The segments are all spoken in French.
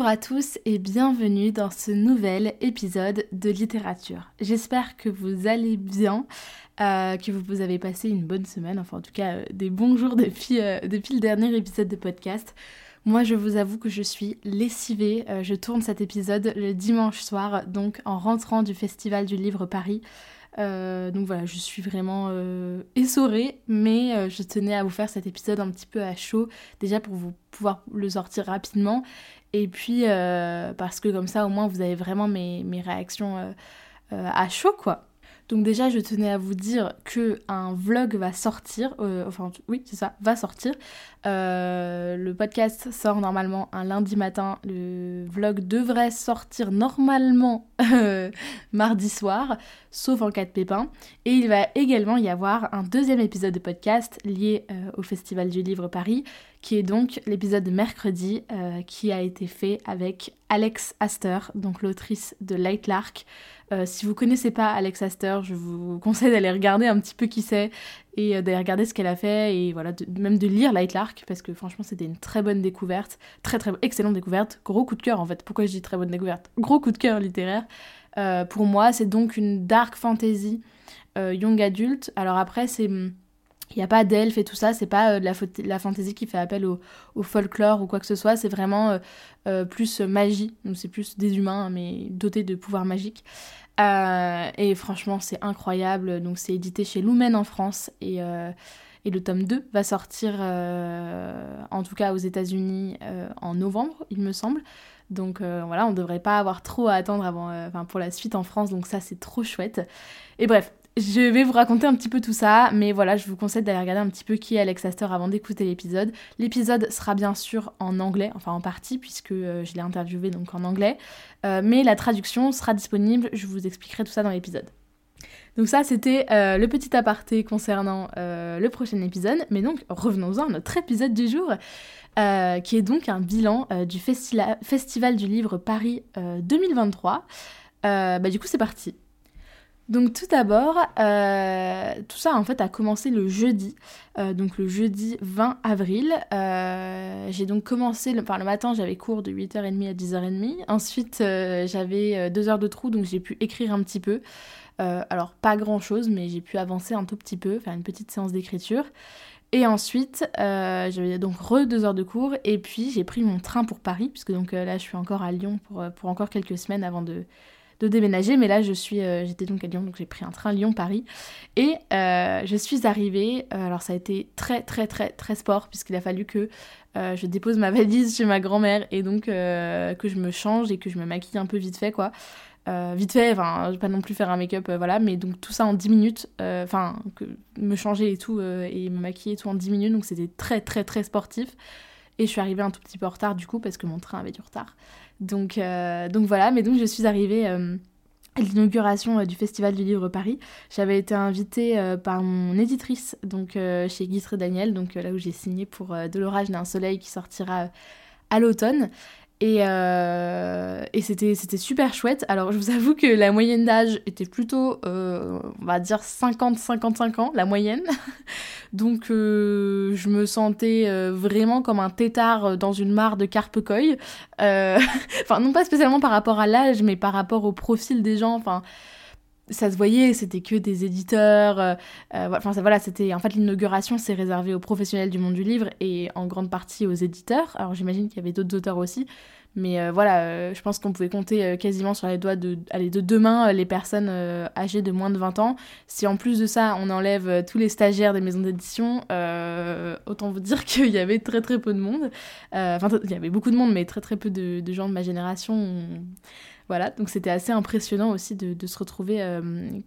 Bonjour à tous et bienvenue dans ce nouvel épisode de littérature. J'espère que vous allez bien, euh, que vous avez passé une bonne semaine, enfin en tout cas euh, des bons jours depuis, euh, depuis le dernier épisode de podcast. Moi je vous avoue que je suis lessivée, je tourne cet épisode le dimanche soir, donc en rentrant du Festival du Livre Paris. donc voilà, je suis vraiment essorée, mais je tenais à vous faire cet épisode un petit peu à chaud, déjà pour vous pouvoir le sortir rapidement, et puis, euh, parce que comme ça, au moins, vous avez vraiment mes, mes réactions euh, euh, à chaud, quoi. Donc déjà, je tenais à vous dire que un vlog va sortir, enfin oui, c'est ça, va sortir. Le podcast sort normalement un lundi matin. Le vlog devrait sortir normalement mardi soir, sauf en cas de pépin. Et il va également y avoir un deuxième épisode de podcast lié au Festival du Livre Paris, qui est donc l'épisode de mercredi, qui a été fait avec Alex Astor, donc l'autrice de Light Lark. Euh, si vous connaissez pas Alex Astor, je vous conseille d'aller regarder un petit peu qui c'est et euh, d'aller regarder ce qu'elle a fait et voilà, même de lire Light Lark parce que franchement c'était une très bonne découverte, très très excellente découverte, gros coup de cœur en fait. Pourquoi je dis très bonne découverte? Gros coup de cœur littéraire. Euh, pour moi, c'est donc une dark fantasy young adulte. Alors après, c'est il n'y a pas d'elfes et tout ça, c'est pas euh, de la, la fantaisie qui fait appel au, folklore ou quoi que ce soit, c'est vraiment euh, euh, plus magie, donc c'est plus des humains mais dotés de pouvoirs magiques. et franchement, c'est incroyable, donc c'est édité chez Lumen en France et, et le tome 2 va sortir en tout cas aux États-Unis en novembre, il me semble. Donc voilà, on devrait pas avoir trop à attendre avant, pour la suite en France, donc ça c'est trop chouette. Et bref, je vais vous raconter un petit peu tout ça, mais voilà, je vous conseille d'aller regarder un petit peu qui est Alex Astor avant d'écouter l'épisode. L'épisode sera bien sûr en anglais, enfin en partie, puisque euh, je l'ai interviewé donc en anglais, euh, mais la traduction sera disponible, je vous expliquerai tout ça dans l'épisode. Donc ça, c'était euh, le petit aparté concernant le prochain épisode, mais donc revenons-en à notre épisode du jour. qui est donc un bilan du Festival du Livre Paris 2023. bah, du coup, c'est parti. Donc tout d'abord, euh, tout ça en fait a commencé le jeudi, euh, donc le jeudi 20 avril. Euh, j'ai donc commencé, le, enfin le matin j'avais cours de 8h30 à 10h30. Ensuite j'avais 2 heures de trou donc j'ai pu écrire un petit peu. Alors pas grand chose mais j'ai pu avancer un tout petit peu, faire une petite séance d'écriture. Et ensuite, j'avais donc re deux heures de cours, et puis j'ai pris mon train pour Paris, puisque donc là je suis encore à Lyon pour, pour encore quelques semaines avant de, de déménager, mais là je suis, euh, j'étais donc à Lyon, donc j'ai pris un train Lyon-Paris et euh, je suis arrivée. Euh, alors ça a été très très très très sport puisqu'il a fallu que je dépose ma valise chez ma grand-mère et donc que je me change et que je me maquille un peu vite fait quoi. Vite fait, enfin, pas non plus faire un make-up, voilà, mais donc tout ça en 10 minutes, enfin, me changer et tout, et me maquiller tout en 10 minutes, donc c'était très très très sportif. Et je suis arrivée un tout petit peu en retard du coup, parce que mon train avait du retard. Donc, euh, donc voilà, mais donc je suis arrivée euh, à l'inauguration euh, du Festival du Livre Paris. J'avais été invitée par mon éditrice, donc chez Guitre Daniel, donc là où j'ai signé pour De l'orage d'un soleil qui sortira à l'automne. Et, euh, et c'était, c'était super chouette. Alors, je vous avoue que la moyenne d'âge était plutôt, euh, on va dire, 50-55 ans, la moyenne. Donc, euh, je me sentais vraiment comme un tétard dans une mare de carpe-coy. enfin, non pas spécialement par rapport à l'âge, mais par rapport au profil des gens. Enfin, ça se voyait, c'était que des éditeurs. enfin, voilà, c'était. En fait, l'inauguration, s'est réservé aux professionnels du monde du livre et en grande partie aux éditeurs. Alors, j'imagine qu'il y avait d'autres auteurs aussi. Mais euh, voilà, euh, je pense qu'on pouvait compter euh, quasiment sur les doigts de, deux mains les personnes âgées de moins de 20 ans. Si en plus de ça, on enlève tous les stagiaires des maisons d'édition, autant vous dire qu'il y avait très très peu de monde. Enfin, il y avait beaucoup de monde, mais très très peu de gens de ma génération. Voilà, donc c'était assez impressionnant aussi de, se retrouver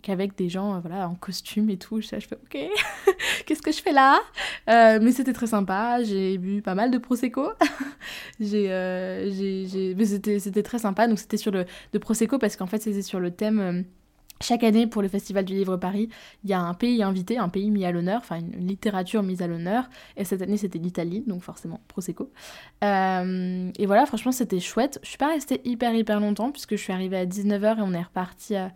qu'avec des gens voilà, en costume et tout. Je, je fais ok, qu'est-ce que je fais là? Mais c'était très sympa, j'ai bu pas mal de Prosecco. j'ai, j'ai, Mais c'était, c'était très sympa, donc c'était sur le de Prosecco parce qu'en fait c'était sur le thème chaque année, pour le Festival du Livre Paris, il y a un pays invité, un pays mis à l'honneur, enfin une littérature mise à l'honneur. Et cette année, c'était l'Italie, donc forcément Prosecco. Euh, et voilà, franchement, c'était chouette. Je suis pas restée hyper, hyper longtemps, puisque je suis arrivée à 19h et on est reparti à,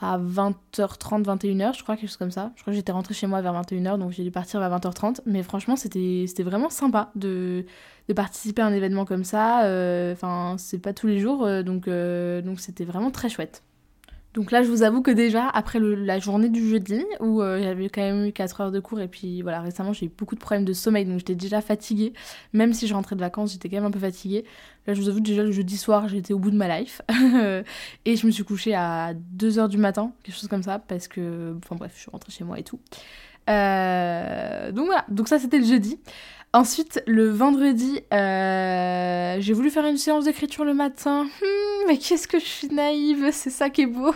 20h30, 21h, je crois, quelque chose comme ça. Je crois que j'étais rentrée chez moi vers 21h, donc j'ai dû partir vers 20h30. Mais franchement, c'était vraiment sympa de, participer à un événement comme ça. Euh, enfin, c'est pas tous les jours, euh, donc donc c'était vraiment très chouette. Donc là, je vous avoue que déjà, après la journée du jeudi, où euh, j'avais quand même eu 4 heures de cours, et puis voilà, récemment, j'ai eu beaucoup de problèmes de sommeil, donc j'étais déjà fatiguée. Même si je rentrais de vacances, j'étais quand même un peu fatiguée. Là, je vous avoue, déjà, le jeudi soir, j'étais au bout de ma life. et je me suis couchée à 2 heures du matin, quelque chose comme ça, parce que... Enfin bref, je suis rentrée chez moi et tout. Euh, donc voilà, donc ça, c'était le jeudi. Ensuite, le vendredi, euh, j'ai voulu faire une séance d'écriture le matin. Hmm, mais qu'est-ce que je suis naïve, c'est ça qui est beau.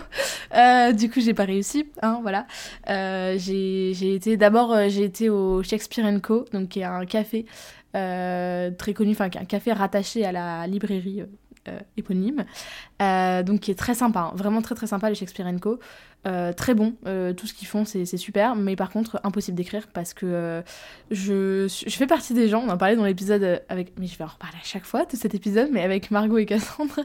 Euh, du coup, j'ai pas réussi, hein, voilà. Euh, j'ai été d'abord, j'ai été au Shakespeare Co, donc qui est un café très connu, enfin un café rattaché à la librairie éponyme, euh, donc qui est très sympa, hein. vraiment très très sympa, les Shakespeare Co. Euh, très bon, tout ce qu'ils font c'est super, mais par contre impossible d'écrire parce que je, je fais partie des gens, on en parlait dans l'épisode avec, mais je vais en reparler à chaque fois de cet épisode, mais avec Margot et Cassandre,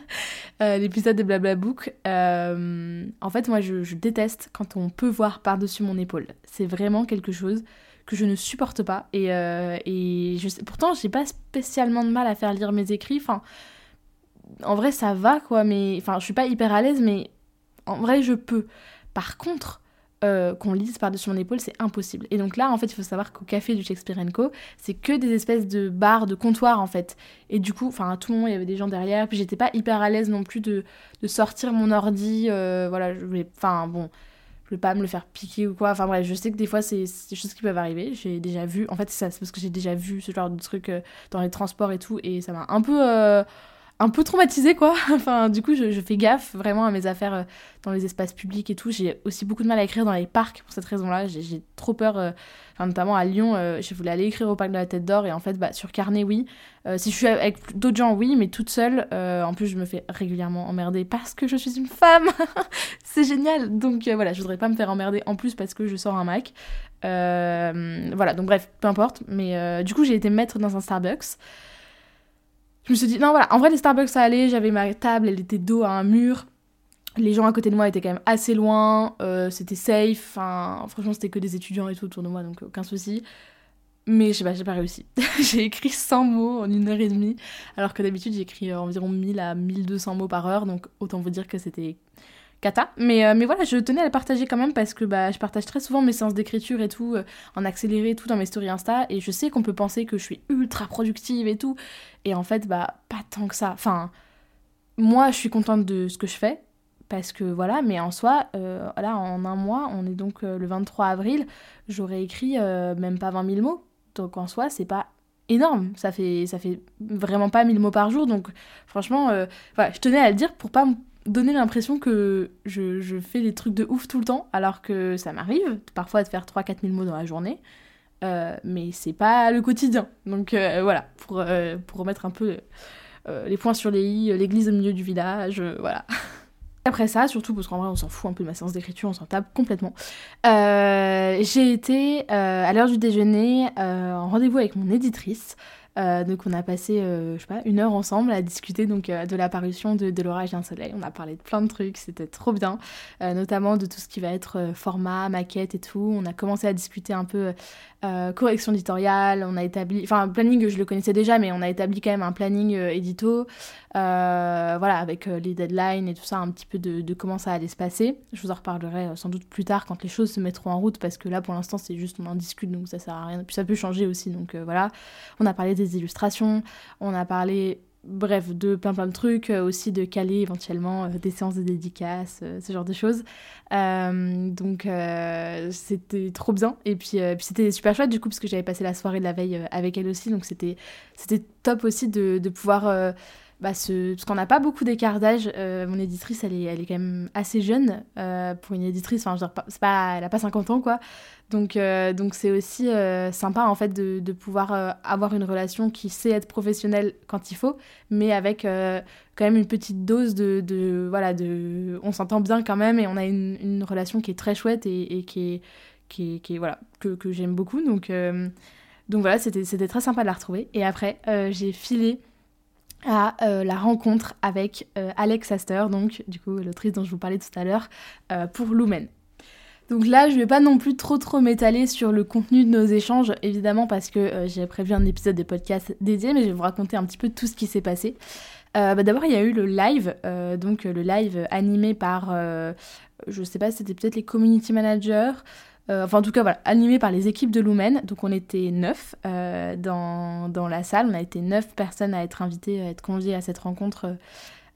l'épisode de Blabla Book. en fait, moi je, déteste quand on peut voir par-dessus mon épaule. C'est vraiment quelque chose que je ne supporte pas et, et je sais, pourtant j'ai pas spécialement de mal à faire lire mes écrits, enfin en vrai, ça va, quoi, mais. Enfin, je suis pas hyper à l'aise, mais en vrai, je peux. Par contre, euh, qu'on lise par-dessus mon épaule, c'est impossible. Et donc là, en fait, il faut savoir qu'au café du Shakespeare Co, c'est que des espèces de bars, de comptoirs, en fait. Et du coup, enfin, tout le il y avait des gens derrière. Puis j'étais pas hyper à l'aise non plus de, sortir mon ordi. Euh, voilà, je voulais. Enfin, bon. Je voulais pas me le faire piquer ou quoi. Enfin bref, je sais que des fois, c'est des choses qui peuvent arriver. J'ai déjà vu. En fait, c'est parce que j'ai déjà vu ce genre de trucs euh, dans les transports et tout. Et ça m'a un peu un peu traumatisée quoi. enfin, du coup, je, fais gaffe vraiment à mes affaires euh, dans les espaces publics et tout. J'ai aussi beaucoup de mal à écrire dans les parcs pour cette raison-là. J'ai trop peur, euh, enfin, notamment à Lyon, euh, je voulais aller écrire au parc de la Tête d'Or et en fait, bah, sur carnet, oui. si je suis avec d'autres gens, oui, mais toute seule, en plus, je me fais régulièrement emmerder parce que je suis une femme. C'est génial. Donc voilà, je voudrais pas me faire emmerder en plus parce que je sors un Mac. voilà, donc bref, peu importe. Mais du coup, j'ai été mettre dans un Starbucks je me suis dit, non, voilà, en vrai, les Starbucks, ça allait, j'avais ma table, elle était dos à un mur. Les gens à côté de moi étaient quand même assez loin, euh, c'était safe, franchement, c'était que des étudiants et tout autour de moi, donc aucun souci. Mais je sais pas, j'ai pas réussi. j'ai écrit 100 mots en une heure et demie, alors que d'habitude j'écris environ 1000 à 1200 mots par heure, donc autant vous dire que c'était cata. Mais, euh, mais voilà, je tenais à le partager quand même parce que bah, je partage très souvent mes séances d'écriture et tout, euh, en accéléré tout dans mes stories Insta. Et je sais qu'on peut penser que je suis ultra productive et tout. Et en fait, bah, pas tant que ça. Enfin, moi, je suis contente de ce que je fais. Parce que voilà, mais en soi, euh, en un mois, on est donc le 23 avril, j'aurais écrit même pas 20 000 mots. Donc en soi, c'est pas énorme. Ça fait, ça fait vraiment pas 1000 mots par jour. Donc franchement, je tenais à le dire pour pas donner l'impression que je, fais des trucs de ouf tout le temps, alors que ça m'arrive parfois de faire 3-4 000 mots dans la journée, euh, mais c'est pas le quotidien. Donc euh, voilà, pour, euh, pour remettre un peu les points sur les i, l'église au milieu du village, voilà. Après ça, surtout parce qu'en vrai on s'en fout un peu de ma séance d'écriture, on s'en tape complètement. j'ai été à l'heure du déjeuner en rendez-vous avec mon éditrice. Euh, donc on a passé, euh, je sais pas, une heure ensemble à discuter donc euh, de l'apparition de, de l'orage d'un soleil. On a parlé de plein de trucs, c'était trop bien, notamment de tout ce qui va être format, maquette et tout. On a commencé à discuter un peu correction éditoriale, on a établi, enfin planning je le connaissais déjà, mais on a établi quand même un planning édito, voilà, avec les deadlines et tout ça, un petit peu de, de, comment ça allait se passer. Je vous en reparlerai sans doute plus tard quand les choses se mettront en route, parce que là pour l'instant c'est juste on en discute, donc ça sert à rien. Puis ça peut changer aussi, donc voilà. On a parlé des illustrations, on a parlé, bref, de plein plein de trucs, euh, aussi de caler éventuellement euh, des séances de dédicaces, euh, ce genre de choses. donc c'était trop bien. Et puis, c'était super chouette du coup, parce que j'avais passé la soirée de la veille avec elle aussi, donc c'était top aussi de, de pouvoir bah, ce... parce qu'on n'a pas beaucoup d'écart d'âge. mon éditrice, elle est, elle est quand même assez jeune pour une éditrice. Enfin, c'est pas, elle a pas 50 ans, quoi. Donc, donc c'est aussi sympa en fait de, de pouvoir avoir une relation qui sait être professionnelle quand il faut, mais avec quand même une petite dose de, de voilà de on s'entend bien quand même et on a une, une relation qui est très chouette et, et qui est qui est, qui est, voilà que, que j'aime beaucoup donc donc voilà, c'était très sympa de la retrouver. Et après, euh, j'ai filé à euh, la rencontre avec euh, Alex Astor, donc du coup l'autrice dont je vous parlais tout à l'heure, pour Lumen. Donc là, je vais pas non plus trop trop m'étaler sur le contenu de nos échanges, évidemment parce que j'ai prévu un épisode de podcast dédié, mais je vais vous raconter un petit peu tout ce qui s'est passé. Bah, d'abord, il y a eu le live, donc le live animé par, je sais pas, c'était peut-être les community managers, euh, enfin, en tout cas, voilà, animé par les équipes de Lumen. Donc, on était neuf euh, dans, dans, la salle. On a été neuf personnes à être invitées, à être conviées à cette rencontre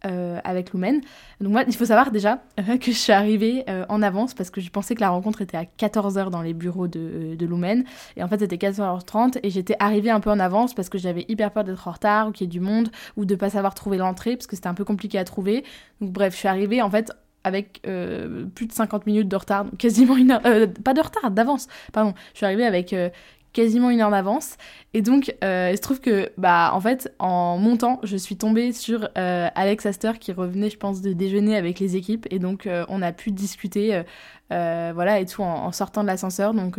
euh, avec Lumen. Donc, moi, il faut savoir déjà que je suis arrivée en avance parce que je pensais que la rencontre était à 14h dans les bureaux de, de Lumen. Et en fait, c'était 14h30 et j'étais arrivée un peu en avance parce que j'avais hyper peur d'être en retard ou qu'il y ait du monde ou de pas savoir trouver l'entrée parce que c'était un peu compliqué à trouver. Donc, bref, je suis arrivée en fait avec euh, plus de 50 minutes de retard, quasiment une heure, euh, pas de retard, d'avance, pardon. Je suis arrivée avec euh, quasiment une heure d'avance. Et donc, il se trouve que, bah, en fait, en montant, je suis tombée sur Alex Astor qui revenait, je pense, de déjeuner avec les équipes. Et donc, on a pu discuter, voilà, et tout en, sortant de l'ascenseur. Donc,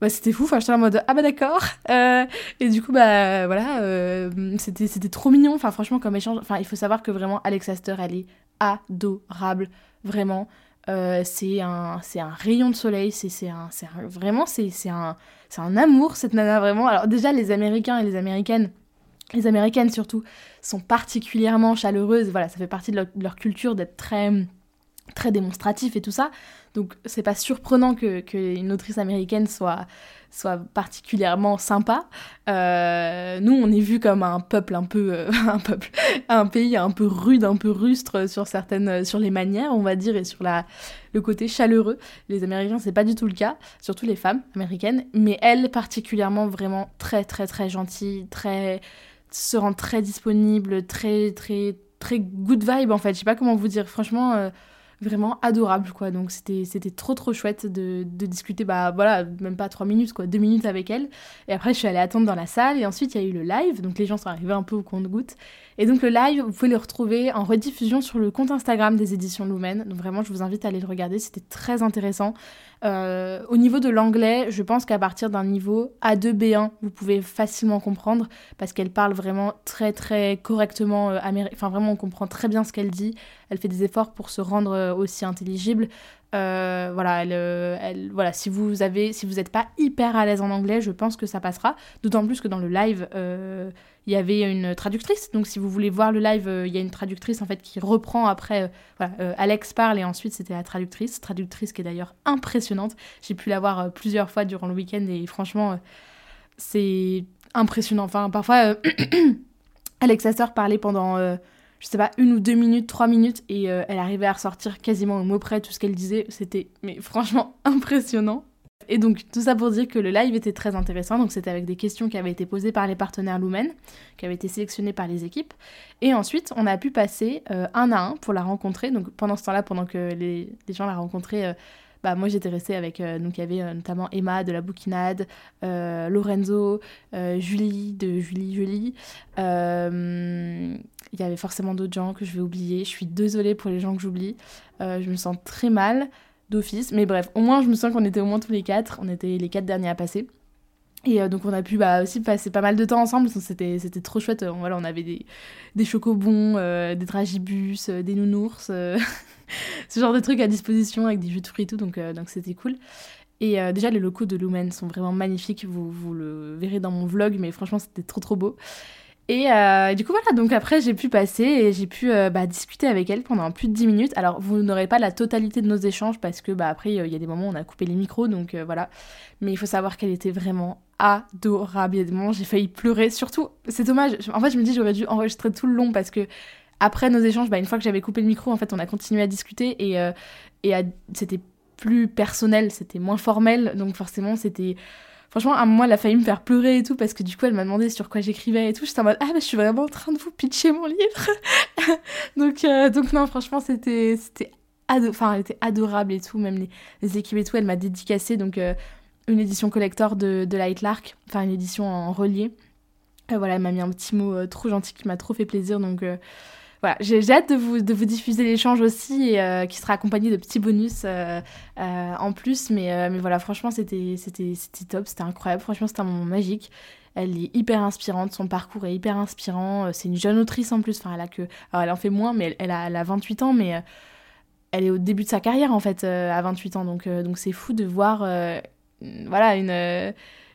bah, c'était fou. Enfin, j'étais en mode, ah bah d'accord. et du coup, bah, voilà, c'était, c'était trop mignon. Enfin, franchement, comme échange. Enfin, il faut savoir que vraiment, Alex Astor, elle est adorable, vraiment. Euh, c'est un, rayon de soleil, c'est un, un, vraiment c'est un, un amour cette nana vraiment. Alors déjà les Américains et les Américaines, les Américaines surtout, sont particulièrement chaleureuses. Voilà, ça fait partie de leur, culture d'être très très démonstratif et tout ça. Donc c'est pas surprenant que, que autrice américaine soit soit particulièrement sympa. Euh, nous, on est vu comme un peuple un peu, euh, un peuple, un pays un peu rude, un peu rustre sur certaines, sur les manières, on va dire, et sur la, le côté chaleureux. Les Américains, c'est pas du tout le cas, surtout les femmes américaines, mais elle particulièrement vraiment très, très, très gentille, très, se rend très disponible, très, très, très good vibe en fait. Je sais pas comment vous dire. Franchement. Euh, vraiment adorable quoi. Donc c'était c'était trop trop chouette de, de, discuter bah voilà même pas trois minutes quoi deux minutes avec elle. Et après je suis allée attendre dans la salle et ensuite il y a eu le live. Donc les gens sont arrivés un peu au compte-goutte et donc le live vous pouvez le retrouver en rediffusion sur le compte Instagram des éditions Lumen. Donc vraiment je vous invite à aller le regarder. C'était très intéressant. Euh, au niveau de l'anglais, je pense qu'à partir d'un niveau A2, B1, vous pouvez facilement comprendre parce qu'elle parle vraiment très très correctement euh, Enfin, vraiment, on comprend très bien ce qu'elle dit. Elle fait des efforts pour se rendre euh, aussi intelligible. Euh, voilà, elle, elle, voilà, si vous avez, si vous n'êtes pas hyper à l'aise en anglais, je pense que ça passera. D'autant plus que dans le live, il y avait une traductrice. Donc si vous voulez voir le live, il y a une traductrice en fait qui reprend après. Alex parle et ensuite c'était la traductrice, traductrice qui est d'ailleurs impressionnante j'ai pu la voir euh, plusieurs fois durant le week-end et franchement, euh, c'est impressionnant. Enfin, parfois, euh, Alexa Sœur parlait pendant, je sais pas, une ou deux minutes, trois minutes et elle arrivait à ressortir quasiment au mot près tout ce qu'elle disait. C'était, mais franchement, impressionnant. Et donc tout ça pour dire que le live était très intéressant. Donc c'était avec des questions qui avaient été posées par les partenaires Lumen, qui avaient été sélectionnées par les équipes. Et ensuite on a pu passer un à un pour la rencontrer. Donc pendant ce temps-là, pendant que les, les gens la rencontraient, bah, moi j'étais restée avec, euh, donc il y avait euh, notamment Emma de la bouquinade, euh, Lorenzo, Julie de Julie Julie. Il y avait forcément d'autres gens que je vais oublier. Je suis désolée pour les gens que j'oublie. je me sens très mal d'office. Mais bref, au moins je me sens qu'on était au moins tous les quatre. On était les quatre derniers à passer. Et donc on a pu bah, aussi passer pas mal de temps ensemble, c'était, trop chouette. Voilà, on avait des, des chocobons, des dragibus, des nounours. ce genre de trucs à disposition avec des jus de fruits et tout, donc euh, donc c'était cool. Et euh, déjà, les locaux de Lumen sont vraiment magnifiques. Vous, vous le verrez dans mon vlog, mais franchement, c'était trop trop beau. Et euh, du coup, voilà, donc après, j'ai pu passer et j'ai pu bah, discuter avec elle pendant plus de 10 minutes. Alors, vous n'aurez pas la totalité de nos échanges parce que, bah, après, il y a des moments où on a coupé les micros, donc voilà. Mais il faut savoir qu'elle était vraiment adorable. J'ai failli pleurer. Surtout, c'est dommage. En fait, je me dis, j'aurais dû enregistrer tout le long parce que après nos échanges, bah, une fois que j'avais coupé le micro, en fait, on a continué à discuter et, euh, et c'était plus personnel, c'était moins formel, donc forcément, c'était Franchement, à un moment, elle a failli me faire pleurer et tout, parce que du coup, elle m'a demandé sur quoi j'écrivais et tout. J'étais en mode, ah, mais je suis vraiment en train de vous pitcher mon livre. donc, euh, donc, non, franchement, c'était, c'était enfin, elle était adorable et tout, même les, équipes et tout. Elle m'a dédicacé, donc, euh, une édition collector de, de Light Lark, enfin, une édition en relié. voilà, elle m'a mis un petit mot trop gentil qui m'a trop fait plaisir, donc voilà, j'ai hâte de vous, de vous diffuser l'échange aussi, euh, qui sera accompagné de petits bonus euh, euh, en plus. Mais, mais voilà, franchement, c'était top, c'était incroyable. Franchement, c'était un moment magique. Elle est hyper inspirante, son parcours est hyper inspirant. C'est une jeune autrice en plus. Enfin, elle a que. Alors, elle en fait moins, mais elle, a, elle a 28 ans, mais elle est au début de sa carrière en fait, à 28 ans. Donc, donc c'est fou de voir. voilà, une,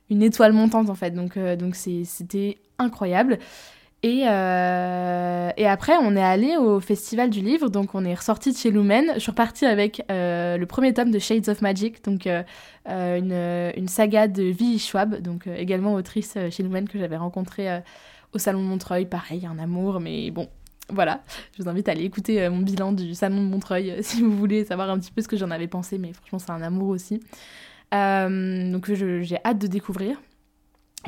une étoile montante en fait. Donc, donc c'était incroyable. Et, euh, et, après, on est allé au Festival du Livre, donc on est ressorti de chez Lumen. Je suis repartie avec euh, le premier tome de Shades of Magic, donc euh, une, saga de Vi Schwab, donc également autrice chez Lumen que j'avais rencontrée au Salon de Montreuil. Pareil, un amour, mais bon, voilà. Je vous invite à aller écouter mon bilan du Salon de Montreuil si vous voulez savoir un petit peu ce que j'en avais pensé, mais franchement, c'est un amour aussi. donc j'ai hâte de découvrir.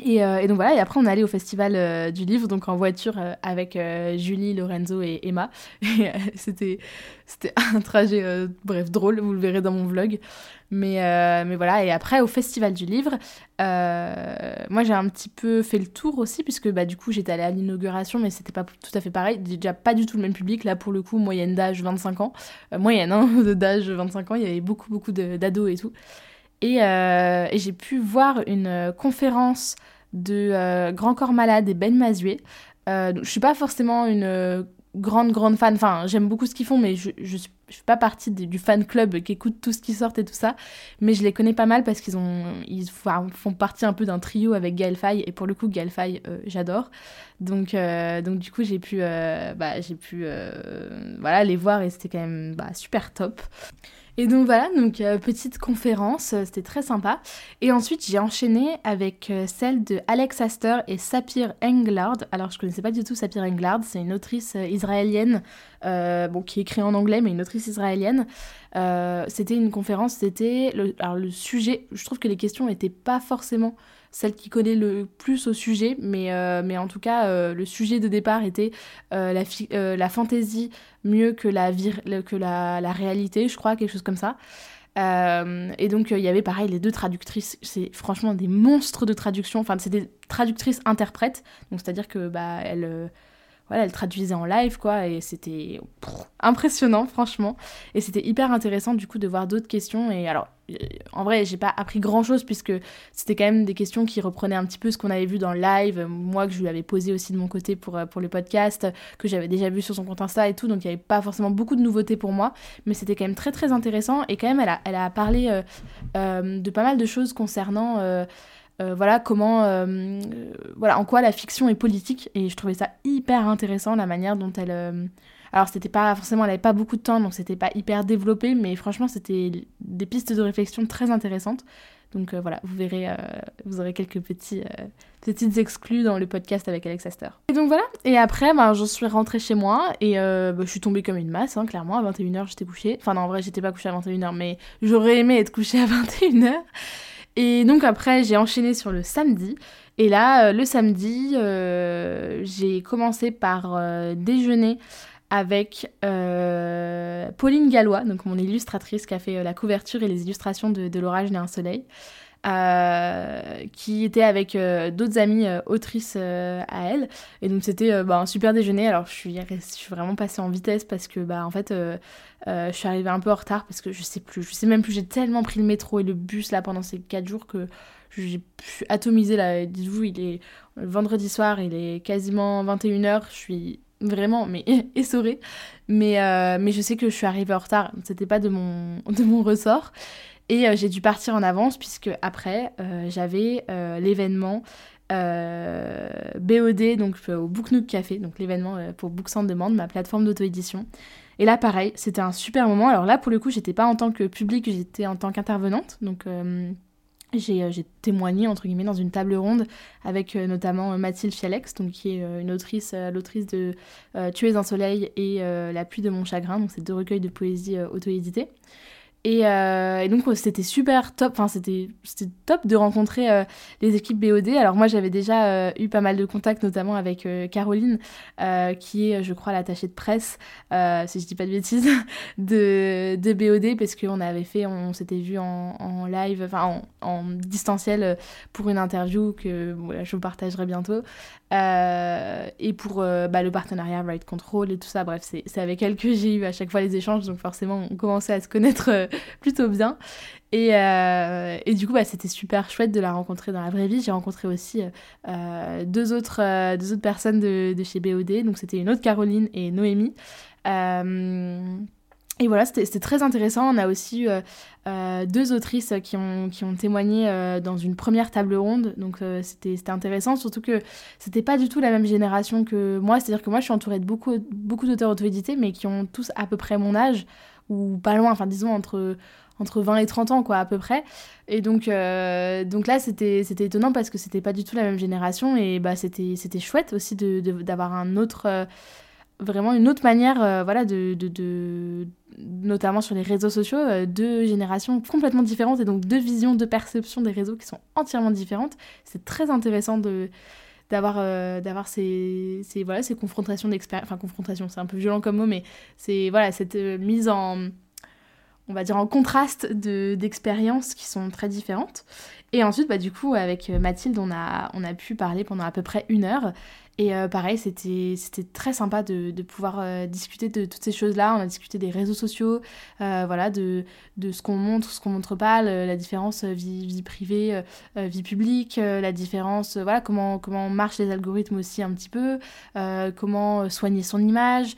Euh, et, donc voilà, et après on est allé au festival euh, du livre, donc en voiture euh, avec Julie, Lorenzo et Emma. c'était, un trajet, bref, drôle, vous le verrez dans mon vlog. Mais, mais voilà, et après au festival du livre, moi j'ai un petit peu fait le tour aussi, puisque bah, du coup j'étais allée à l'inauguration, mais c'était pas tout à fait pareil. Déjà pas du tout le même public, là pour le coup, moyenne d'âge 25 ans. moyenne hein, d'âge 25 ans, il y avait beaucoup beaucoup d'ados et tout. Euh, et, j'ai pu voir une conférence de euh, Grand Corps Malade et Ben Mazué. Euh, je suis pas forcément une grande, grande fan. Enfin, j'aime beaucoup ce qu'ils font, mais je, je, suis, pas partie du fan club qui écoute tout ce qui sort et tout ça. Mais je les connais pas mal parce qu'ils ils font partie un peu d'un trio avec Gaël Faye. Et pour le coup, Gaël Faye, j'adore. Donc, donc du coup, j'ai pu, bah, j'ai pu voilà, les voir et c'était quand même bah, super top. Et donc voilà, donc euh, petite conférence, euh, c'était très sympa. Et ensuite j'ai enchaîné avec euh, celle de Alex Astor et Sapir Englard. Alors je connaissais pas du tout Sapir Englard, c'est une autrice israélienne, bon qui écrit en anglais mais une autrice israélienne. c'était une conférence, c'était alors le sujet. Je trouve que les questions n'étaient pas forcément celle qui connaît le plus au sujet, mais, euh, en tout cas, euh, le sujet de départ était euh, la, fantaisie mieux que, la, réalité, je crois, quelque chose comme ça. et donc, il y avait pareil les deux traductrices, c'est franchement des monstres de traduction, enfin, c'est des traductrices interprètes, donc c'est-à-dire que bah, voilà, elle traduisait en live, quoi, et c'était impressionnant, franchement. Et c'était hyper intéressant, du coup, de voir d'autres questions. Et alors, euh, en vrai, j'ai pas appris grand chose, puisque c'était quand même des questions qui reprenaient un petit peu ce qu'on avait vu dans le live, moi, que je lui avais posé aussi de mon côté pour, euh, pour le podcast, que j'avais déjà vu sur son compte Insta et tout, donc il n'y avait pas forcément beaucoup de nouveautés pour moi, mais c'était quand même très, très intéressant. Et quand même, elle a, elle a parlé euh, de pas mal de choses concernant. Voilà comment euh, voilà en quoi la fiction est politique et je trouvais ça hyper intéressant la manière dont elle euh, alors c'était pas forcément elle avait pas beaucoup de temps donc c'était pas hyper développé mais franchement c'était des pistes de réflexion très intéressantes. Donc voilà vous verrez vous aurez quelques petits petites exclus dans le podcast avec Alex Astor et donc voilà. Et après ben je suis rentrée chez moi et ben, je suis tombée comme une masse hein, clairement à 21h j'étais couchée. Enfin non en vrai j'étais pas couchée à 21h mais j'aurais aimé être couchée à 21h et donc après, j'ai enchaîné sur le samedi. Et là, euh, le samedi, euh, j'ai commencé par euh, déjeuner avec Pauline Gallois, donc mon illustratrice qui a fait la couverture et les illustrations de, de L'orage né un soleil. Qui était avec d'autres amies autrices à elle. Et donc c'était bah, un super déjeuner. Alors je suis, je suis vraiment passée en vitesse parce que bah, en fait euh, je suis arrivée un peu en retard parce que je sais plus, je sais même plus, j'ai tellement pris le métro et le bus là pendant ces 4 jours que j'ai atomisé là. Dites-vous, il est vendredi soir, il est quasiment 21h, je suis vraiment mais essorée. Mais, euh, mais je sais que je suis arrivée en retard, c'était pas de mon, de mon ressort. Et euh, j'ai dû partir en avance puisque après j'avais l'événement BOD, donc au Booknook Café, donc l'événement pour Books on Demand, ma plateforme d'auto-édition. Et là, pareil, c'était un super moment. Alors là, pour le coup, j'étais pas en tant que public, j'étais en tant qu'intervenante. Donc, euh, euh, j'ai témoigné, entre guillemets, dans une table ronde avec euh, notamment Mathilde Fialex, donc, qui est une autrice, l'autrice de Tuer un soleil et La pluie de mon chagrin. Donc, c'est deux recueils de poésie auto-édités. Euh, et, donc c'était super top, enfin c'était top de rencontrer euh, les équipes BOD. Alors moi j'avais déjà euh, eu pas mal de contacts, notamment avec Caroline, qui est je crois l'attachée de presse, si je dis pas de bêtises, de, de BOD, parce qu'on avait fait, on, s'était vu en, live, enfin en, distanciel pour une interview que je vous partagerai bientôt. et pour bah, le partenariat Ride Control et tout ça, bref, c'est avec elle que j'ai eu à chaque fois les échanges, donc forcément on commençait à se connaître plutôt bien. Et, euh, et du coup, bah, c'était super chouette de la rencontrer dans la vraie vie. J'ai rencontré aussi euh, deux, autres, euh, deux autres personnes de, de chez BOD. Donc, c'était une autre Caroline et Noémie. et voilà, c'était très intéressant. On a aussi eu deux autrices qui ont, qui ont témoigné dans une première table ronde. Donc, c'était intéressant, surtout que c'était pas du tout la même génération que moi. C'est-à-dire que moi, je suis entourée de beaucoup, beaucoup d'auteurs auto-édités, mais qui ont tous à peu près mon âge ou pas loin, enfin disons entre, entre 20 et 30 ans quoi à peu près. Et donc, euh, donc là c'était étonnant parce que c'était pas du tout la même génération et bah c'était chouette aussi d'avoir de, un autre... Euh, vraiment une autre manière euh, voilà de, de, notamment sur les réseaux sociaux deux générations complètement différentes et donc deux visions de perception des réseaux qui sont entièrement différentes c'est très intéressant de d'avoir euh, d'avoir ces, ces, voilà ces confrontations d'expérience enfin confrontation c'est un peu violent comme mot mais c'est voilà cette euh, mise en on va dire en contraste de d'expériences qui sont très différentes. Et ensuite bah du coup avec Mathilde on a on a pu parler pendant à peu près une heure et euh, pareil, c'était très sympa de, de pouvoir euh, discuter de toutes ces choses-là. On a discuté des réseaux sociaux, euh, voilà, de, de ce qu'on montre, ce qu'on montre pas, la différence vie, vie privée, vie publique, la différence, voilà, comment, comment marchent les algorithmes aussi un petit peu, comment soigner son image,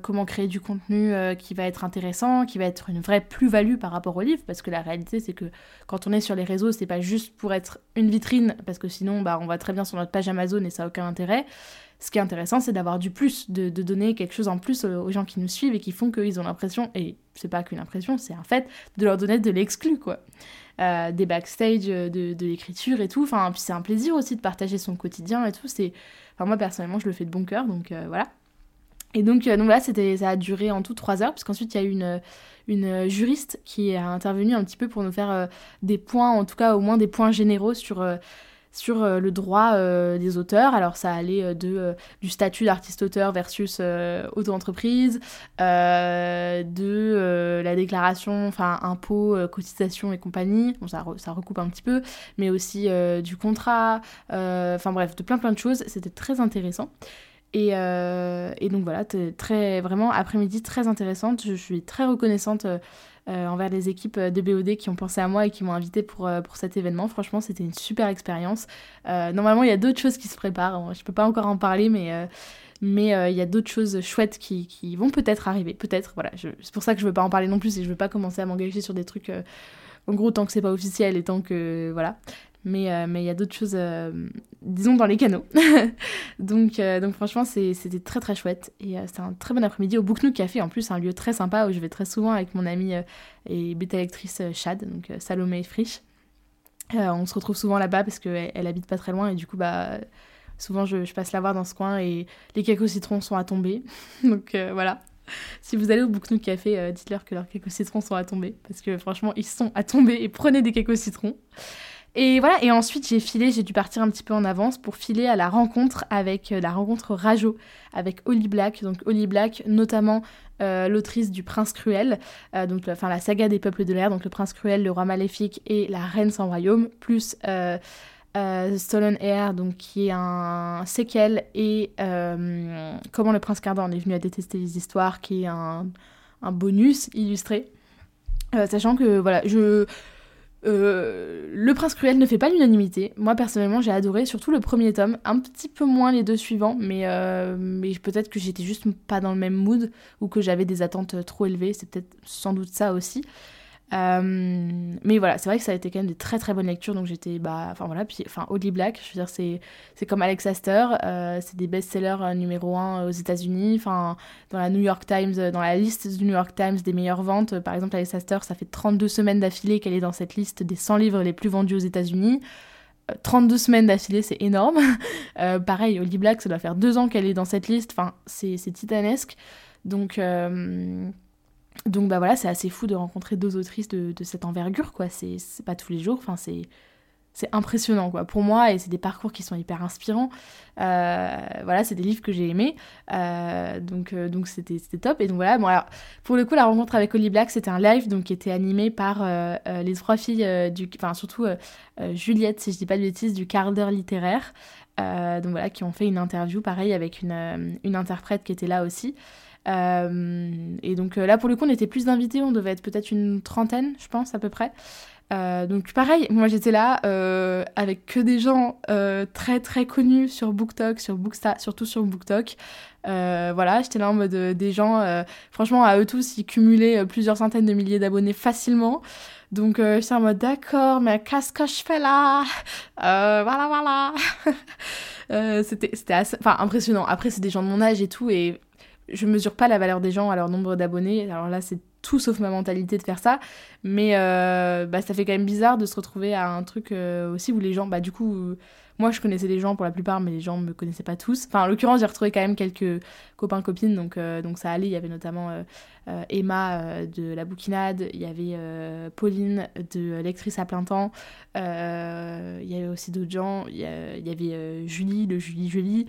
comment créer du contenu qui va être intéressant, qui va être une vraie plus-value par rapport au livre, parce que la réalité, c'est que quand on est sur les réseaux, c'est pas juste pour être une vitrine, parce que sinon, bah, on va très bien sur notre page Amazon et ça n'a aucun intérêt. Ce qui est intéressant, c'est d'avoir du plus, de, donner quelque chose en plus aux gens qui nous suivent et qui font qu'ils ont l'impression, et c'est pas qu'une impression, c'est un fait, de leur donner de l'exclu, quoi. Euh, des backstage de, de l'écriture et tout. Enfin, puis c'est un plaisir aussi de partager son quotidien et tout. C'est, enfin, moi personnellement, je le fais de bon cœur, donc euh, voilà. Et donc, euh, donc c'était, ça a duré en tout trois heures, puisqu'ensuite il y a eu une, une juriste qui a intervenu un petit peu pour nous faire des points, en tout cas au moins des points généraux sur sur euh, le droit euh, des auteurs. Alors ça allait euh, de, du statut d'artiste-auteur versus auto-entreprise, de la déclaration, enfin impôts, cotisations et compagnie, bon, ça, ça, recoupe un petit peu, mais aussi du contrat, enfin bref, de plein plein de choses. C'était très intéressant. Et, et, donc voilà, très, vraiment après-midi très intéressante. Je suis très reconnaissante envers les équipes de BOD qui ont pensé à moi et qui m'ont invité pour, euh, cet événement. Franchement, c'était une super expérience. Euh, normalement, il y a d'autres choses qui se préparent. Je peux pas encore en parler, mais il y a d'autres choses chouettes qui, vont peut-être arriver, peut-être, voilà, c'est pour ça que je veux pas en parler non plus et je veux pas commencer à m'engager sur des trucs, en gros, tant que c'est pas officiel et tant que, voilà, mais euh, mais il y a d'autres choses, euh, disons, dans les canaux. donc, euh, donc franchement, c'était très très chouette. Et c'était un très bon après-midi au Booknook Café, en plus, un lieu très sympa où je vais très souvent avec mon amie et bêta lectrice Chad, donc Salomé Frisch. on se retrouve souvent là-bas parce qu'elle elle habite pas très loin et du coup, bah, souvent je, passe la voir dans ce coin et les cakes au citron sont à tomber. donc voilà. Si vous allez au Booknook Café, dites-leur que leurs cakes au citron sont à tomber parce que franchement, ils sont à tomber et prenez des cakes au citron. Et voilà, et ensuite j'ai filé, j'ai dû partir un petit peu en avance pour filer à la rencontre avec euh, la rencontre Rajo, avec Holly Black. Donc Holly Black, notamment euh, l'autrice du Prince Cruel, euh, donc enfin la saga des peuples de l'air, donc le Prince Cruel, le roi maléfique et la reine sans royaume, plus Stolen Air, donc qui est un séquel, et Comment le Prince Cardan est venu à détester les histoires, qui est un bonus illustré. sachant que voilà, je euh, le Prince Cruel ne fait pas l'unanimité. Moi personnellement j'ai adoré, surtout le premier tome, un petit peu moins les deux suivants, mais, euh, mais peut-être que j'étais juste pas dans le même mood ou que j'avais des attentes trop élevées, c'est peut-être sans doute ça aussi. Euh, mais voilà, c'est vrai que ça a été quand même des très très bonnes lectures, donc j'étais, bah, enfin voilà, puis, enfin, Holly Black, je veux dire, c'est, c'est comme Alex Astor, euh, c'est des best-sellers euh, numéro 1 aux États-Unis, enfin, dans la New York Times, dans la liste du New York Times des meilleures ventes, par exemple, Alex Astor, ça fait 32 semaines d'affilée qu'elle est dans cette liste des 100 livres les plus vendus aux États-Unis. 32 semaines d'affilée, c'est énorme. pareil, Holly Black, ça doit faire deux ans qu'elle est dans cette liste, enfin, c'est, c'est titanesque. Donc, donc bah voilà, c'est assez fou de rencontrer deux autrices de, cette envergure, quoi. C'est pas tous les jours, enfin c'est c'est impressionnant quoi pour moi et c'est des parcours qui sont hyper inspirants. Euh, voilà c'est des livres que j'ai aimés. Euh, donc euh, donc c'était top. Et donc voilà bon alors pour le coup la rencontre avec Holly Black c'était un live donc qui était animé par les trois filles du enfin surtout Juliette si je dis pas de bêtises du quart d'heure littéraire donc voilà qui ont fait une interview pareil avec une, une interprète qui était là aussi et donc là pour le coup on était plus d'invités on devait être peut-être une trentaine je pense à peu près euh, donc pareil, moi j'étais là euh, avec que des gens euh, très très connus sur BookTok, sur Booksta, surtout sur BookTok. voilà, j'étais là en mode des gens, franchement à eux tous, ils cumulaient plusieurs centaines de milliers d'abonnés facilement. Donc j'étais en mode d'accord, mais qu'est-ce que je fais là? Voilà, voilà. c'était assez, impressionnant. Après c'est des gens de mon âge et tout et je mesure pas la valeur des gens à leur nombre d'abonnés. Alors là c'est tout sauf ma mentalité de faire ça. Mais euh, bah, ça fait quand même bizarre de se retrouver à un truc euh, aussi où les gens, bah du coup, euh, moi je connaissais les gens pour la plupart, mais les gens me connaissaient pas tous. Enfin, en l'occurrence, j'ai retrouvé quand même quelques copains, copines, donc, donc ça allait. Il y avait notamment Emma de La Bouquinade, il y avait Pauline de Lectrice à plein temps, il y avait aussi d'autres gens, il y, avait Julie de Julie Julie,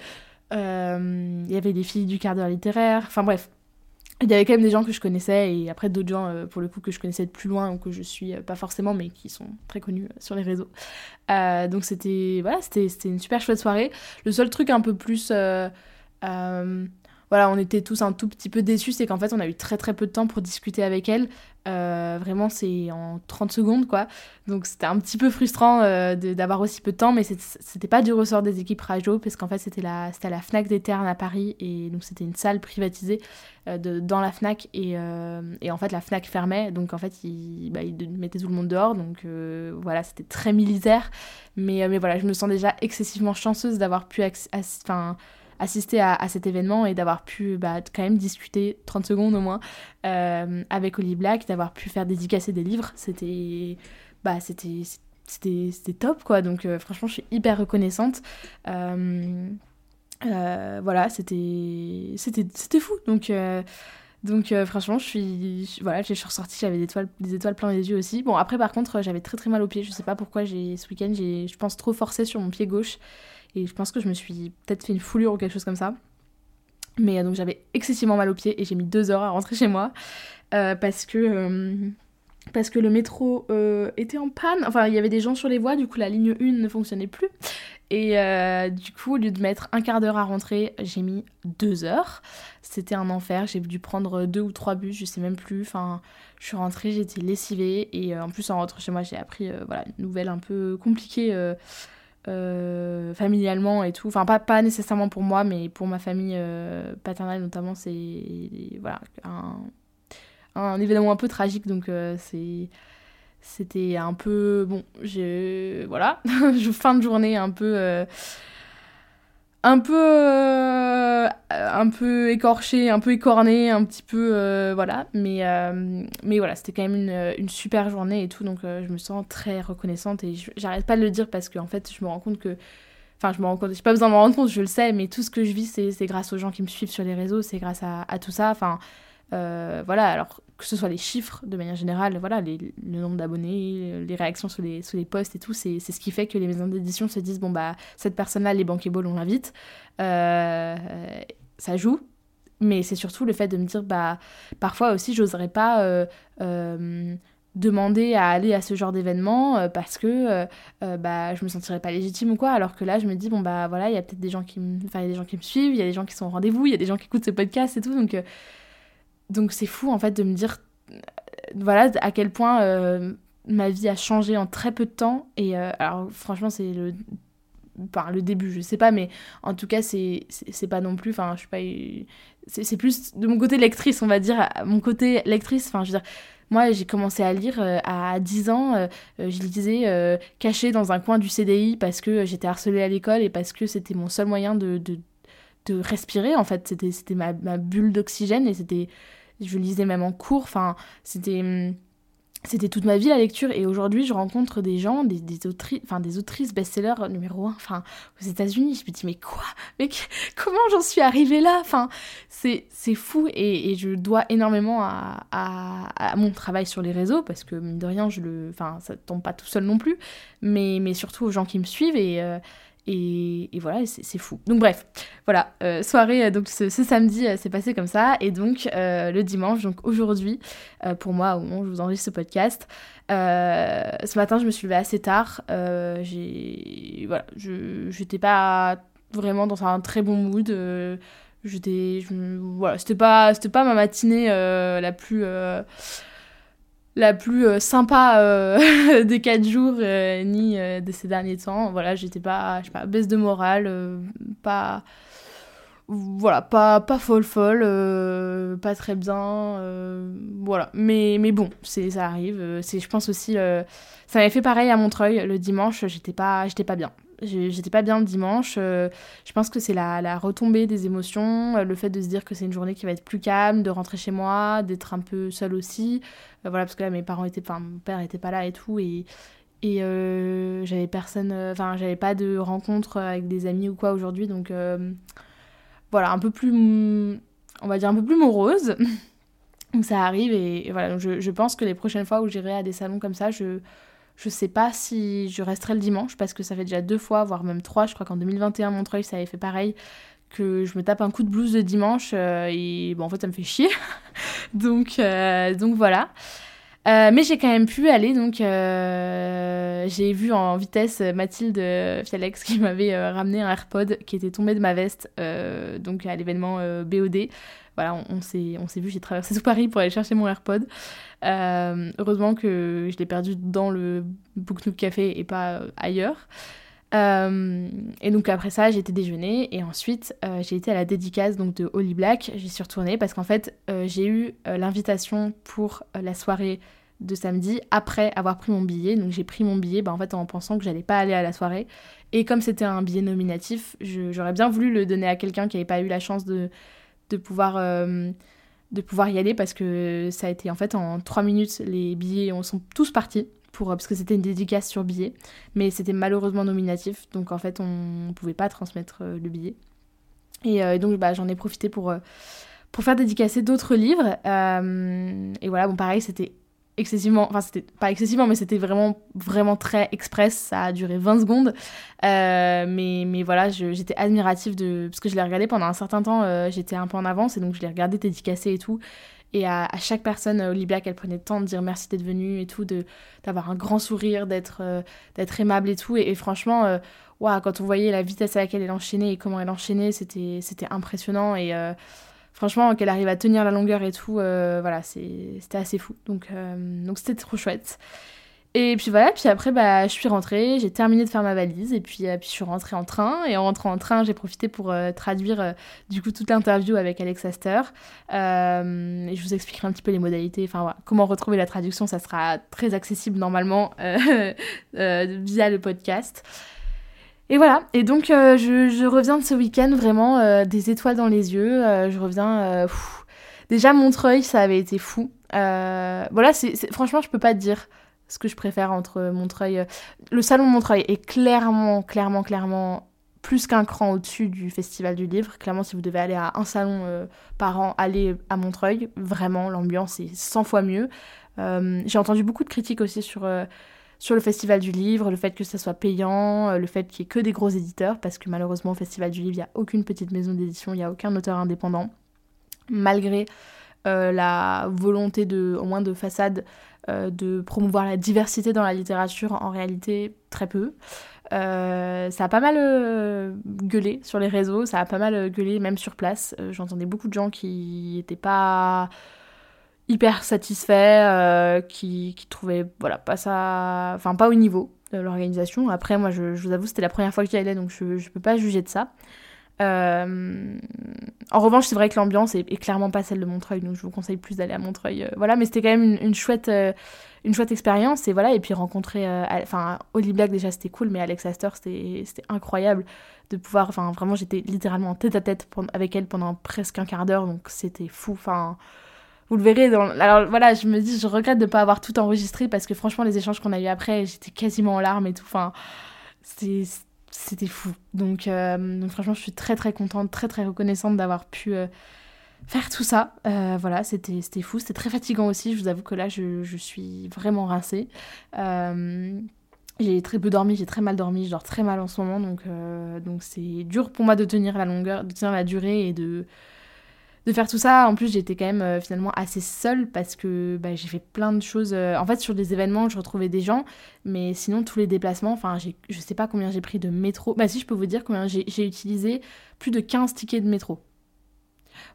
il y avait les filles du quart d'heure littéraire, enfin bref. Il y avait quand même des gens que je connaissais et après d'autres gens euh, pour le coup que je connaissais de plus loin ou que je suis euh, pas forcément mais qui sont très connus euh, sur les réseaux. Donc c'était voilà c'était une super chouette soirée. Le seul truc un peu plus voilà on était tous un tout petit peu déçus c'est qu'en fait on a eu très très peu de temps pour discuter avec elle euh, vraiment, c'est en 30 secondes, quoi. Donc, c'était un petit peu frustrant euh, d'avoir aussi peu de temps, mais c'était pas du ressort des équipes Rajo, parce qu'en fait, c'était la, Fnac des Ternes à Paris, et donc c'était une salle privatisée euh, dans la Fnac, et, en fait, la Fnac fermait, donc en fait, ils, bah, mettaient tout le monde dehors, donc voilà, c'était très militaire, mais, voilà, je me sens déjà excessivement chanceuse d'avoir pu. Assister à, cet événement et d'avoir pu bah, quand même discuter 30 secondes au moins euh, avec Oli Black, d'avoir pu faire dédicacer des livres, c'était bah, c'était c'était top quoi. Donc euh, franchement je suis hyper reconnaissante. Euh, voilà c'était c'était fou. Donc donc franchement, je suis voilà, je suis ressortie, j'avais des étoiles, des étoiles plein les yeux aussi. Bon après par contre, j'avais très très mal au pied. Je sais pas pourquoi j'ai ce week-end, j'ai je pense trop forcé sur mon pied gauche et je pense que je me suis peut-être fait une foulure ou quelque chose comme ça. Mais euh, donc j'avais excessivement mal aux pieds et j'ai mis deux heures à rentrer chez moi euh, parce que euh, parce que le métro était en panne. Enfin, il y avait des gens sur les voies, du coup la ligne 1 ne fonctionnait plus. Et du coup, au lieu de mettre un quart d'heure à rentrer, j'ai mis deux heures. C'était un enfer. J'ai dû prendre deux ou trois bus, je sais même plus. Enfin, je suis rentrée, j'étais lessivée. Et en plus, en rentrant chez moi, j'ai appris voilà, une nouvelle un peu compliquée euh, familialement et tout. Enfin, pas, pas nécessairement pour moi, mais pour ma famille euh, paternelle notamment, c'est voilà, un, un, événement un peu tragique. Donc, euh, c'était un peu. Bon, j'ai. Voilà, fin de journée un peu un peu euh, un peu écorché, un peu écorné, un petit peu euh, voilà, mais euh, mais voilà, c'était quand même une, une, super journée et tout, donc je me sens très reconnaissante et j'arrête pas de le dire parce que en fait, je me rends compte que enfin, je me rends compte, j'ai pas besoin de me rendre compte, je le sais, mais tout ce que je vis, c'est grâce aux gens qui me suivent sur les réseaux, c'est grâce à, à, tout ça, enfin voilà, alors que ce soit les chiffres de manière générale, voilà, le nombre d'abonnés, les réactions sur les, sur les posts et tout, c'est ce qui fait que les maisons d'édition se disent bon bah cette personne-là, les bankable, on l'invite. Euh, ça joue, mais c'est surtout le fait de me dire bah parfois aussi j'oserais pas euh, euh, demander à aller à ce genre d'événement parce que bah je me sentirais pas légitime ou quoi alors que là je me dis bon bah voilà il y a peut-être des gens qui me enfin y a des gens qui me suivent il y a des gens qui sont au rendez-vous il y a des gens qui écoutent ce podcast et tout donc donc c'est fou en fait de me dire euh, voilà à quel point euh, ma vie a changé en très peu de temps. Et euh, alors franchement c'est le enfin le début je sais pas mais en tout cas c'est pas non plus enfin je suis pas c'est plus de mon côté lectrice on va dire mon côté lectrice. Enfin je veux dire moi j'ai commencé à lire à 10 ans je lisais caché dans un coin du CDI parce que j'étais harcelée à l'école et parce que c'était mon seul moyen de, de respirer en fait c'était c'était ma, ma bulle d'oxygène et c'était je lisais même en cours. Enfin, c'était. Hum, c'était toute ma vie la lecture et aujourd'hui je rencontre des gens, des, des autrices, enfin des autrices best-sellers numéro 1, enfin aux États-Unis. Je me dis mais quoi? Mais comment j'en suis arrivée là? Enfin c'est c'est fou et, je dois énormément à, à, à, mon travail sur les réseaux parce que mine de rien je le, enfin ça tombe pas tout seul non plus, mais mais surtout aux gens qui me suivent et euh, et, voilà, c'est fou. Donc bref, voilà, euh, soirée, euh, donc ce, samedi, euh, c'est passé comme ça. Et donc le dimanche, donc aujourd'hui, pour moi, au moment où je vous enregistre ce podcast, ce matin, je me suis levée assez tard. j'ai, voilà, je j'étais pas vraiment dans un très bon mood. j'étais, voilà, c'était pas, pas ma matinée la plus la plus euh, sympa euh, des quatre jours euh, ni de ces derniers temps. Voilà, j'étais pas, je sais pas, baisse de morale, pas, voilà, pas, pas folle folle, pas très bien, voilà. Mais, bon, c'est, ça arrive. c'est, je pense aussi, ça m'avait fait pareil à Montreuil le dimanche. J'étais pas, j'étais pas bien. J'étais pas bien le dimanche. Euh, je pense que c'est la, la, retombée des émotions, euh, le fait de se dire que c'est une journée qui va être plus calme, de rentrer chez moi, d'être un peu seule aussi. Euh, voilà, parce que là, mes parents étaient, enfin, mon père était pas là et tout. Et, et j'avais personne, enfin, j'avais pas de rencontre avec des amis ou quoi aujourd'hui. Donc voilà, un peu plus, on va dire un peu plus morose. donc ça arrive et, voilà, donc je, je pense que les prochaines fois où j'irai à des salons comme ça, je je sais pas si je resterai le dimanche parce que ça fait déjà deux fois, voire même trois. Je crois qu'en 2021, Montreuil, ça avait fait pareil. Que je me tape un coup de blues le dimanche euh, et bon, en fait, ça me fait chier. donc, euh, donc voilà. Euh, mais j'ai quand même pu aller, donc j'ai vu en vitesse Mathilde Fialex qui m'avait ramené un AirPod qui était tombé de ma veste, donc à l'événement BOD voilà, on, s'est, vu, j'ai traversé tout Paris pour aller chercher mon AirPod. Euh, heureusement que je l'ai perdu dans le Book Café et pas euh, ailleurs. Euh, et donc après ça, j'ai été déjeuner et ensuite j'ai été à la dédicace donc de Holly Black. J'y suis retournée parce qu'en fait j'ai eu l'invitation pour la soirée de samedi après avoir pris mon billet. Donc j'ai pris mon billet bah, en fait en pensant que j'allais pas aller à la soirée. Et comme c'était un billet nominatif, j'aurais bien voulu le donner à quelqu'un qui n'avait pas eu la chance de de pouvoir, euh, de pouvoir y aller parce que ça a été en fait en trois minutes, les billets sont tous partis. Pour, parce que c'était une dédicace sur billet, mais c'était malheureusement nominatif, donc en fait on ne pouvait pas transmettre euh, le billet. Et euh, donc bah, j'en ai profité pour, pour faire dédicacer d'autres livres. et voilà, bon pareil, c'était excessivement, enfin c'était pas excessivement, mais c'était vraiment, vraiment très express, ça a duré 20 secondes. Euh, mais, mais voilà, j'étais admirative de... Parce que je l'ai regardé pendant un certain temps, euh, j'étais un peu en avance, et donc je l'ai regardé dédicacé et tout. Et à, chaque personne, euh, Olivia, qu'elle prenait le temps de dire merci d'être venue et tout, d'avoir un grand sourire, d'être d'être aimable et tout. Et, franchement, wow, quand on voyait la vitesse à laquelle elle enchaînait et comment elle enchaînait, c'était impressionnant. Et franchement, qu'elle arrive à tenir la longueur et tout, euh, voilà, c'était assez fou. Donc, euh, donc c'était trop chouette. Et puis voilà, puis après, bah, je suis rentrée, j'ai terminé de faire ma valise, et puis, euh, puis je suis rentrée en train. Et en rentrant en train, j'ai profité pour traduire du coup toute l'interview avec Alex Astor. et je vous expliquerai un petit peu les modalités, enfin comment retrouver la traduction, ça sera très accessible normalement via le podcast. Et voilà, et donc euh, je, reviens de ce week-end vraiment euh, des étoiles dans les yeux. Euh, je reviens. Déjà, Montreuil, ça avait été fou. voilà, franchement, je peux pas te dire ce que je préfère entre Montreuil. Le salon Montreuil est clairement, clairement, clairement plus qu'un cran au-dessus du Festival du Livre. Clairement, si vous devez aller à un salon par an, allez à Montreuil. Vraiment, l'ambiance est 100 fois mieux. j'ai entendu beaucoup de critiques aussi sur sur le Festival du Livre, le fait que ça soit payant, euh, le fait qu'il n'y ait que des gros éditeurs, parce que malheureusement au Festival du Livre, il n'y a aucune petite maison d'édition, il n'y a aucun auteur indépendant, malgré euh, la volonté de, au moins de façade, euh, de promouvoir la diversité dans la littérature, en réalité très peu. ça a pas mal gueulé sur les réseaux, ça a pas mal gueulé même sur place. J'entendais beaucoup de gens qui n'étaient pas hyper satisfait, euh, qui, qui trouvait voilà, pas ça. Enfin, pas au niveau de l'organisation. Après, moi, je, vous avoue, c'était la première fois que j'y allais, donc je, je peux pas juger de ça. Euh, en revanche, c'est vrai que l'ambiance est, clairement pas celle de Montreuil, donc je vous conseille plus d'aller à Montreuil. Euh, voilà, mais c'était quand même une, chouette, une chouette expérience. Et voilà, et puis rencontrer, enfin, Holly Black déjà c'était cool, mais Alex Astor c'était incroyable de pouvoir, enfin, vraiment, j'étais littéralement tête à tête avec elle pendant presque un quart d'heure, donc c'était fou. Enfin, vous le verrez. Dans... Alors voilà, je me dis, je regrette de ne pas avoir tout enregistré parce que franchement, les échanges qu'on a eu après, j'étais quasiment en larmes et tout. Enfin, c'était fou. Donc, euh, donc, franchement, je suis très très contente, très très reconnaissante d'avoir pu euh, faire tout ça. Euh, voilà, c'était fou. C'était très fatigant aussi. Je vous avoue que là, je, je suis vraiment rincée. j'ai très peu dormi, j'ai très mal dormi, je dors très mal en ce moment. Donc donc c'est dur pour moi de tenir la longueur, de tenir la durée et de de faire tout ça. En plus, j'étais quand même euh, finalement assez seule parce que bah, j'ai fait plein de choses. Euh, en fait, sur des événements, je retrouvais des gens, mais sinon, tous les déplacements, enfin, je sais pas combien j'ai pris de métro. Bah, si, je peux vous dire combien j'ai utilisé plus de 15 tickets de métro.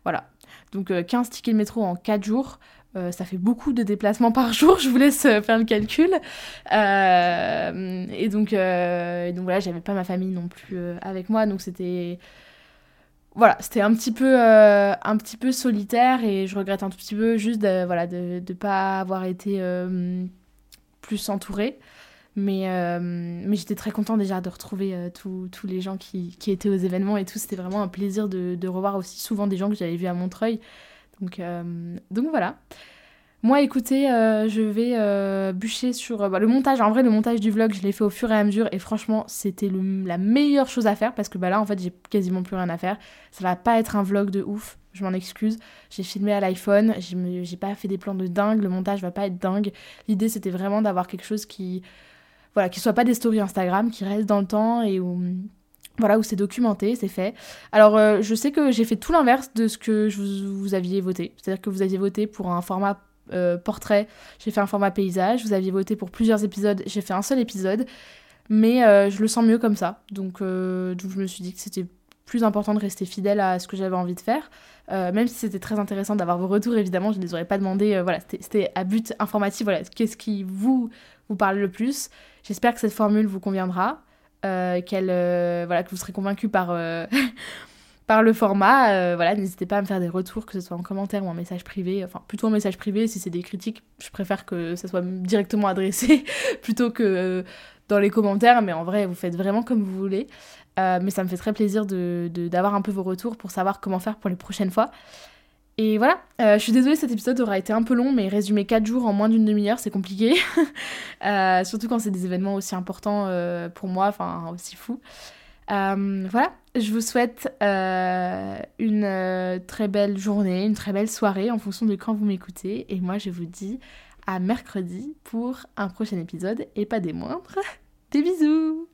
Voilà. Donc, 15 euh, tickets de métro en 4 jours. ça fait beaucoup de déplacements par jour, je vous laisse faire le calcul. et donc, donc voilà, j'avais pas ma famille non plus avec moi, donc c'était voilà, c'était un petit peu euh, un petit peu solitaire et je regrette un tout petit peu juste de voilà de pas avoir été euh, plus entourée. Mais, euh, mais j'étais très contente déjà de retrouver tous les gens qui, qui, étaient aux événements et tout. C'était vraiment un plaisir de, de, revoir aussi souvent des gens que j'avais vus à Montreuil. Donc, donc voilà. Moi, écoutez, euh, je vais euh, bûcher sur euh, bah, le montage. En vrai, le montage du vlog, je l'ai fait au fur et à mesure. Et franchement, c'était la meilleure chose à faire parce que bah, là, en fait, j'ai quasiment plus rien à faire. Ça va pas être un vlog de ouf. Je m'en excuse. J'ai filmé à l'iPhone. J'ai pas fait des plans de dingue. Le montage va pas être dingue. L'idée, c'était vraiment d'avoir quelque chose qui. Voilà, qui soit pas des stories Instagram, qui reste dans le temps et où voilà, où c'est documenté, c'est fait. Alors, je sais que j'ai fait tout l'inverse de ce que je vous, vous aviez voté. C'est-à-dire que vous aviez voté pour un format euh, portrait, j'ai fait un format paysage. Vous aviez voté pour plusieurs épisodes, j'ai fait un seul épisode. Mais euh, je le sens mieux comme ça. Donc, euh, donc je me suis dit que c'était plus important de rester fidèle à ce que j'avais envie de faire. même si c'était très intéressant d'avoir vos retours, évidemment, je ne les aurais pas demandé. voilà, c'était à but informatif. Voilà, qu'est-ce qui vous, vous parle le plus J'espère que cette formule vous conviendra. qu'elle voilà que vous serez convaincu par par le format. Euh, voilà, n'hésitez pas à me faire des retours, que ce soit en commentaire ou en message privé. Enfin, plutôt en message privé. Si c'est des critiques, je préfère que ça soit directement adressé plutôt que euh, dans les commentaires. Mais en vrai, vous faites vraiment comme vous voulez. Euh, mais ça me fait très plaisir d'avoir de, d'avoir un peu vos retours pour savoir comment faire pour les prochaines fois. Et voilà, je suis désolée, cet épisode aura été un peu long, mais résumer 4 jours en moins d'une demi-heure, c'est compliqué. surtout quand c'est des événements aussi importants pour moi, enfin aussi fous. Euh, voilà, je vous souhaite euh, une euh, très belle journée, une très belle soirée en fonction de quand vous m'écoutez. Et moi, je vous dis à mercredi pour un prochain épisode et pas des moindres. Des bisous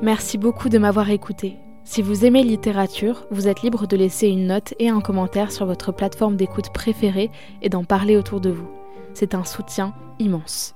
Merci beaucoup de m'avoir écouté. Si vous aimez littérature, vous êtes libre de laisser une note et un commentaire sur votre plateforme d'écoute préférée et d'en parler autour de vous. C'est un soutien immense.